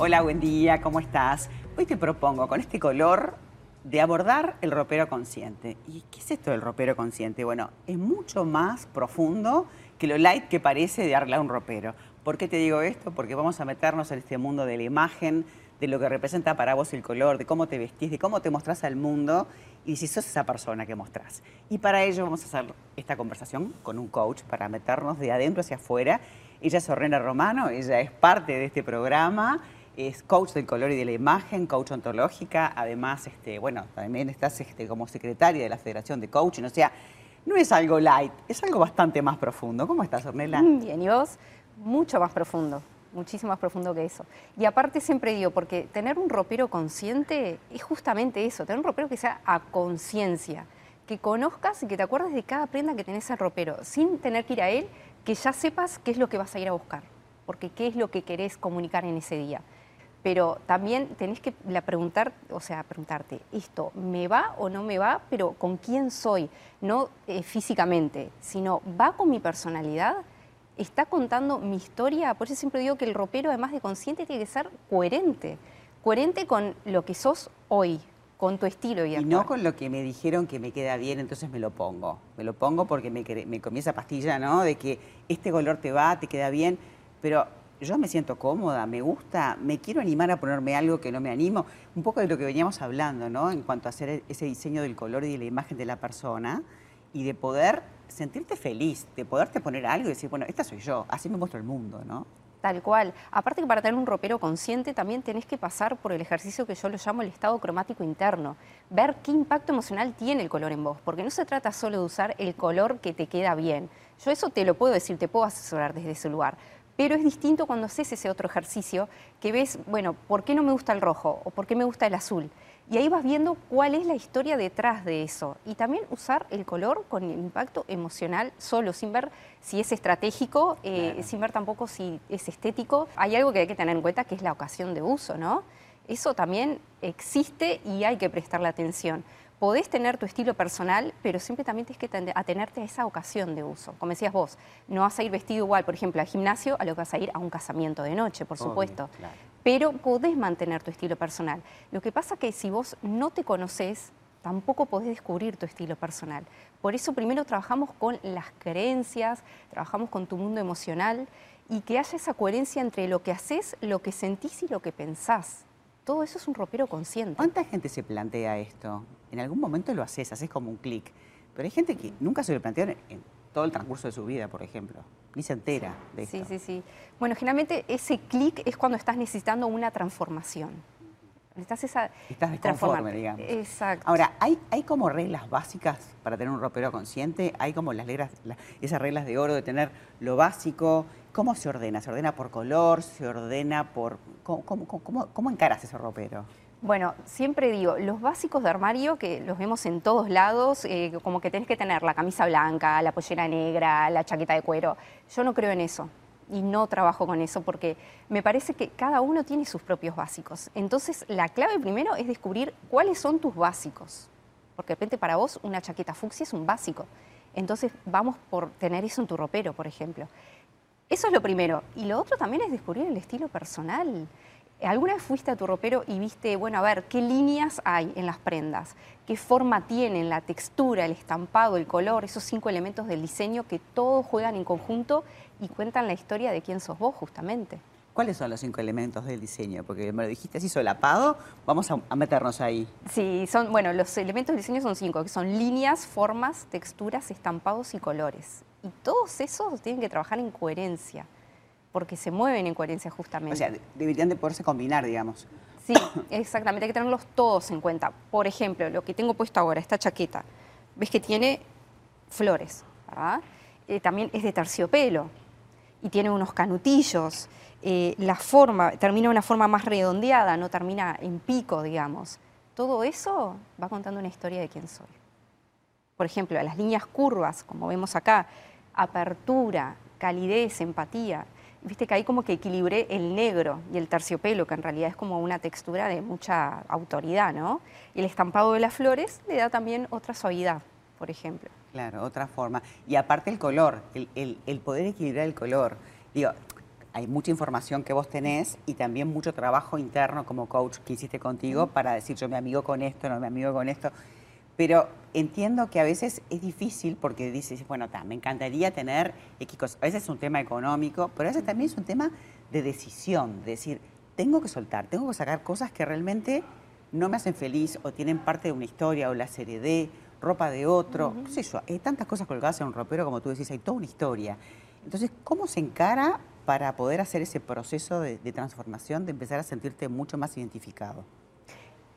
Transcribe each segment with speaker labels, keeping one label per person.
Speaker 1: Hola, buen día, ¿cómo estás? Hoy te propongo con este color de abordar el ropero consciente. ¿Y qué es esto del ropero consciente? Bueno, es mucho más profundo que lo light que parece de darle a un ropero. ¿Por qué te digo esto? Porque vamos a meternos en este mundo de la imagen, de lo que representa para vos el color, de cómo te vestís, de cómo te mostrás al mundo y si sos esa persona que mostrás. Y para ello vamos a hacer esta conversación con un coach para meternos de adentro hacia afuera. Ella es Ornella Romano, ella es parte de este programa es coach del color y de la imagen, coach ontológica, además, este, bueno, también estás este, como secretaria de la Federación de Coaching, o sea, no es algo light, es algo bastante más profundo. ¿Cómo estás, Ornella?
Speaker 2: Bien, y vos, mucho más profundo, muchísimo más profundo que eso. Y aparte siempre digo, porque tener un ropero consciente es justamente eso, tener un ropero que sea a conciencia, que conozcas y que te acuerdes de cada prenda que tenés al ropero, sin tener que ir a él, que ya sepas qué es lo que vas a ir a buscar, porque qué es lo que querés comunicar en ese día pero también tenés que preguntar, o sea, preguntarte, ¿esto me va o no me va? Pero ¿con quién soy? No eh, físicamente, sino ¿va con mi personalidad? ¿Está contando mi historia? Por eso siempre digo que el ropero, además de consciente, tiene que ser coherente. Coherente con lo que sos hoy, con tu estilo.
Speaker 1: Y, y no con lo que me dijeron que me queda bien, entonces me lo pongo. Me lo pongo porque me, me comí esa pastilla, ¿no? De que este color te va, te queda bien, pero yo me siento cómoda, me gusta, me quiero animar a ponerme algo que no me animo. Un poco de lo que veníamos hablando, ¿no? En cuanto a hacer ese diseño del color y de la imagen de la persona y de poder sentirte feliz, de poderte poner algo y decir, bueno, esta soy yo, así me muestro el mundo, ¿no?
Speaker 2: Tal cual. Aparte que para tener un ropero consciente también tenés que pasar por el ejercicio que yo lo llamo el estado cromático interno. Ver qué impacto emocional tiene el color en vos, porque no se trata solo de usar el color que te queda bien. Yo eso te lo puedo decir, te puedo asesorar desde ese lugar pero es distinto cuando haces ese otro ejercicio que ves, bueno, ¿por qué no me gusta el rojo o por qué me gusta el azul? Y ahí vas viendo cuál es la historia detrás de eso. Y también usar el color con el impacto emocional solo, sin ver si es estratégico, eh, sin ver tampoco si es estético. Hay algo que hay que tener en cuenta que es la ocasión de uso, ¿no? Eso también existe y hay que prestarle atención podés tener tu estilo personal, pero siempre también tienes que atenerte a esa ocasión de uso. Como decías vos, no vas a ir vestido igual, por ejemplo, al gimnasio a lo que vas a ir a un casamiento de noche, por supuesto. Pero podés mantener tu estilo personal. Lo que pasa que si vos no te conoces, tampoco podés descubrir tu estilo personal. Por eso primero trabajamos con las creencias, trabajamos con tu mundo emocional y que haya esa coherencia entre lo que haces, lo que sentís y lo que pensás. Todo eso es un ropero consciente.
Speaker 1: ¿Cuánta gente se plantea esto? En algún momento lo haces, haces como un clic. Pero hay gente que nunca se lo plantea en todo el transcurso de su vida, por ejemplo. Ni se entera de esto.
Speaker 2: Sí, sí, sí. Bueno, generalmente ese clic es cuando estás necesitando una transformación.
Speaker 1: Estás esa Estás desconforme, digamos.
Speaker 2: Exacto.
Speaker 1: Ahora, ¿hay, ¿hay como reglas básicas para tener un ropero consciente? ¿Hay como las reglas, esas reglas de oro de tener lo básico? ¿Cómo se ordena? ¿Se ordena por color? ¿Se ordena por...? ¿Cómo, encaras ese ropero?
Speaker 2: Bueno, siempre digo, los básicos de armario que los vemos en todos lados, eh, como que tenés que tener la camisa blanca, la pollera negra, la chaqueta de cuero. Yo no creo en eso y no trabajo con eso porque me parece que cada uno tiene sus propios básicos. Entonces, la clave primero es descubrir cuáles son tus básicos. Porque de repente para vos una chaqueta fucsia es un básico. Entonces, vamos por tener eso en tu ropero, por ejemplo. Eso es lo primero. Y lo otro también es descubrir el estilo personal. ¿Alguna vez fuiste a tu ropero y viste, bueno, a ver, qué líneas hay en las prendas? ¿Qué forma tienen, la textura, el estampado, el color, esos cinco elementos del diseño que todos juegan en conjunto y cuentan la historia de quién sos vos, justamente?
Speaker 1: ¿Cuáles son los cinco elementos del diseño? Porque me lo dijiste así solapado, vamos a, meternos ahí.
Speaker 2: Sí, son, bueno, los elementos del diseño son cinco, que son líneas, formas, texturas, estampados y colores. Y todos esos tienen que trabajar en coherencia porque se mueven en coherencia justamente.
Speaker 1: O sea, deberían de poderse combinar, digamos.
Speaker 2: Sí, exactamente, hay que tenerlos todos en cuenta. Por ejemplo, lo que tengo puesto ahora, esta chaqueta, ves que tiene flores, ¿verdad? Eh, también es de terciopelo y tiene unos canutillos. Eh, la forma, termina de una forma más redondeada, no termina en pico, digamos. Todo eso va contando una historia de quién soy. Por ejemplo, las líneas curvas, como vemos acá, apertura, calidez, empatía, viste que ahí como que equilibré el negro y el terciopelo, que en realidad es como una textura de mucha autoridad, ¿no? Y el estampado de las flores le da también otra suavidad, por ejemplo.
Speaker 1: Claro, otra forma. Y aparte el color, el, poder equilibrar el color. Digo, hay mucha información que vos tenés y también mucho trabajo interno como coach que hiciste contigo para decir yo me amigo con esto, no me amigo con esto. Pero entiendo que a veces es difícil porque dices, bueno, me encantaría tener X A veces es un tema económico, pero a veces también es un tema de decisión, de decir, tengo que soltar, tengo que sacar cosas que realmente no me hacen feliz o tienen parte de una historia o la serie de ropa de otro, qué sé yo, hay tantas cosas colgadas en un ropero como tú decís, hay toda una historia. Entonces, ¿cómo se encara para poder hacer ese proceso de, de transformación, de empezar a sentirte mucho más identificado?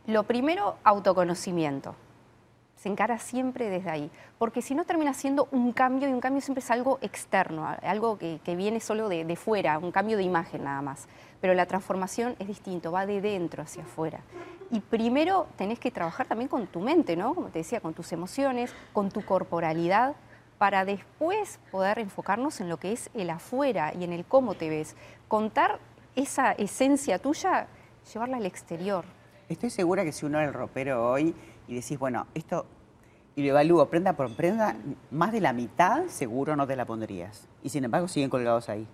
Speaker 2: Lo primero, autoconocimiento se encara siempre desde ahí, porque si no termina siendo un cambio y un cambio siempre es algo externo, algo que, viene solo de, fuera, un cambio de imagen nada más. Pero la transformación es distinto, va de dentro hacia afuera. Y primero tenés que trabajar también con tu mente, ¿no? Como te decía, con tus emociones, con tu corporalidad, para después poder enfocarnos en lo que es el afuera y en el cómo te ves. Contar esa esencia tuya, llevarla al exterior.
Speaker 1: Estoy segura que si uno el ropero hoy y decís, bueno, esto, y lo evalúo prenda por prenda, más de la mitad seguro no te la pondrías. Y sin embargo siguen colgados ahí.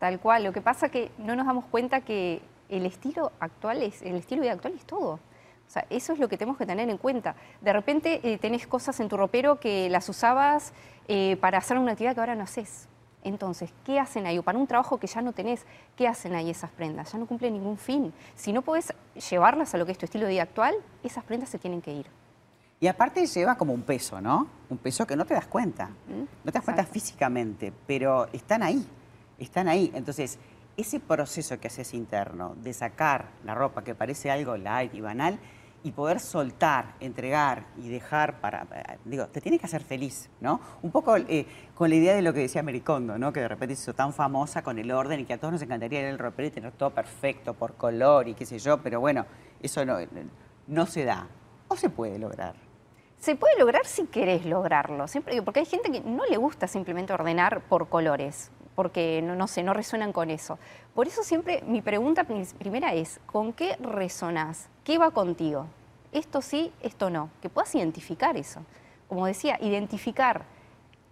Speaker 2: Tal cual, lo que pasa es que no nos damos cuenta que el estilo actual es, el estilo de actual es todo. O sea, eso es lo que tenemos que tener en cuenta. De repente eh, tenés cosas en tu ropero que las usabas eh, para hacer una actividad que ahora no haces. Entonces, ¿qué hacen ahí? O para un trabajo que ya no tenés, ¿qué hacen ahí esas prendas? Ya no cumplen ningún fin. Si no podés llevarlas a lo que es tu estilo de vida actual, esas prendas se tienen que ir.
Speaker 1: Y aparte lleva como un peso, ¿no? Un peso que no te das cuenta. No te das cuenta físicamente, pero están ahí, están ahí. Entonces, ese proceso que haces interno de sacar la ropa que parece algo light y banal, y poder soltar, entregar y dejar para, digo, te tiene que hacer feliz, ¿no? Un poco eh, con la idea de lo que decía Mericondo, ¿no? Que de repente se hizo tan famosa con el orden y que a todos nos encantaría ir al ropero y tener todo perfecto por color y qué sé yo, pero bueno, eso no, no se da. ¿O se puede lograr?
Speaker 2: Se puede lograr si querés lograrlo, siempre porque hay gente que no le gusta simplemente ordenar por colores, porque no, no sé, no resuenan con eso. Por eso siempre mi pregunta primera es, ¿con qué resonás? ¿Qué va contigo? Esto sí, esto no. Que puedas identificar eso. Como decía, identificar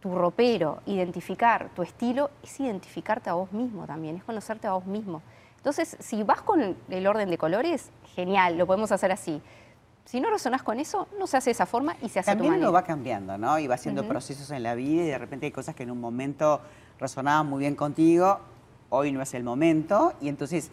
Speaker 2: tu ropero, identificar tu estilo, es identificarte a vos mismo también, es conocerte a vos mismo. Entonces, si vas con el orden de colores, genial, lo podemos hacer así. Si no resonás con eso, no se hace de esa forma y se hace
Speaker 1: También
Speaker 2: a tu manera.
Speaker 1: uno va cambiando, ¿no? Y va haciendo procesos en la vida y de repente hay cosas que en un momento resonaban muy bien contigo, hoy no es el momento, y entonces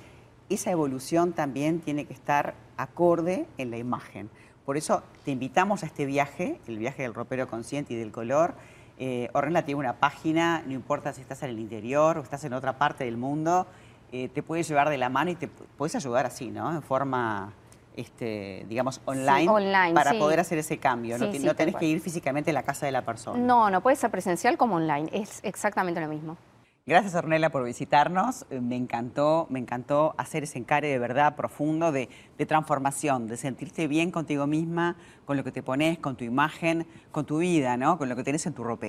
Speaker 1: esa evolución también tiene que estar acorde en la imagen. Por eso te invitamos a este viaje, el viaje del ropero consciente y del color. Eh, Ornella tiene una página, no importa si estás en el interior o estás en otra parte del mundo, eh, te puedes llevar de la mano y te puedes ayudar así, ¿no? En forma, este, digamos, online, para poder hacer ese cambio. no, no tenés que ir físicamente a la casa de la persona.
Speaker 2: No, no puede ser presencial como online, es exactamente lo mismo.
Speaker 1: Gracias, Ornella, por visitarnos. Eh, me encantó, me encantó hacer ese encare de verdad profundo de, de, transformación, de sentirte bien contigo misma, con lo que te pones, con tu imagen, con tu vida, ¿no? Con lo que tenés en tu ropero.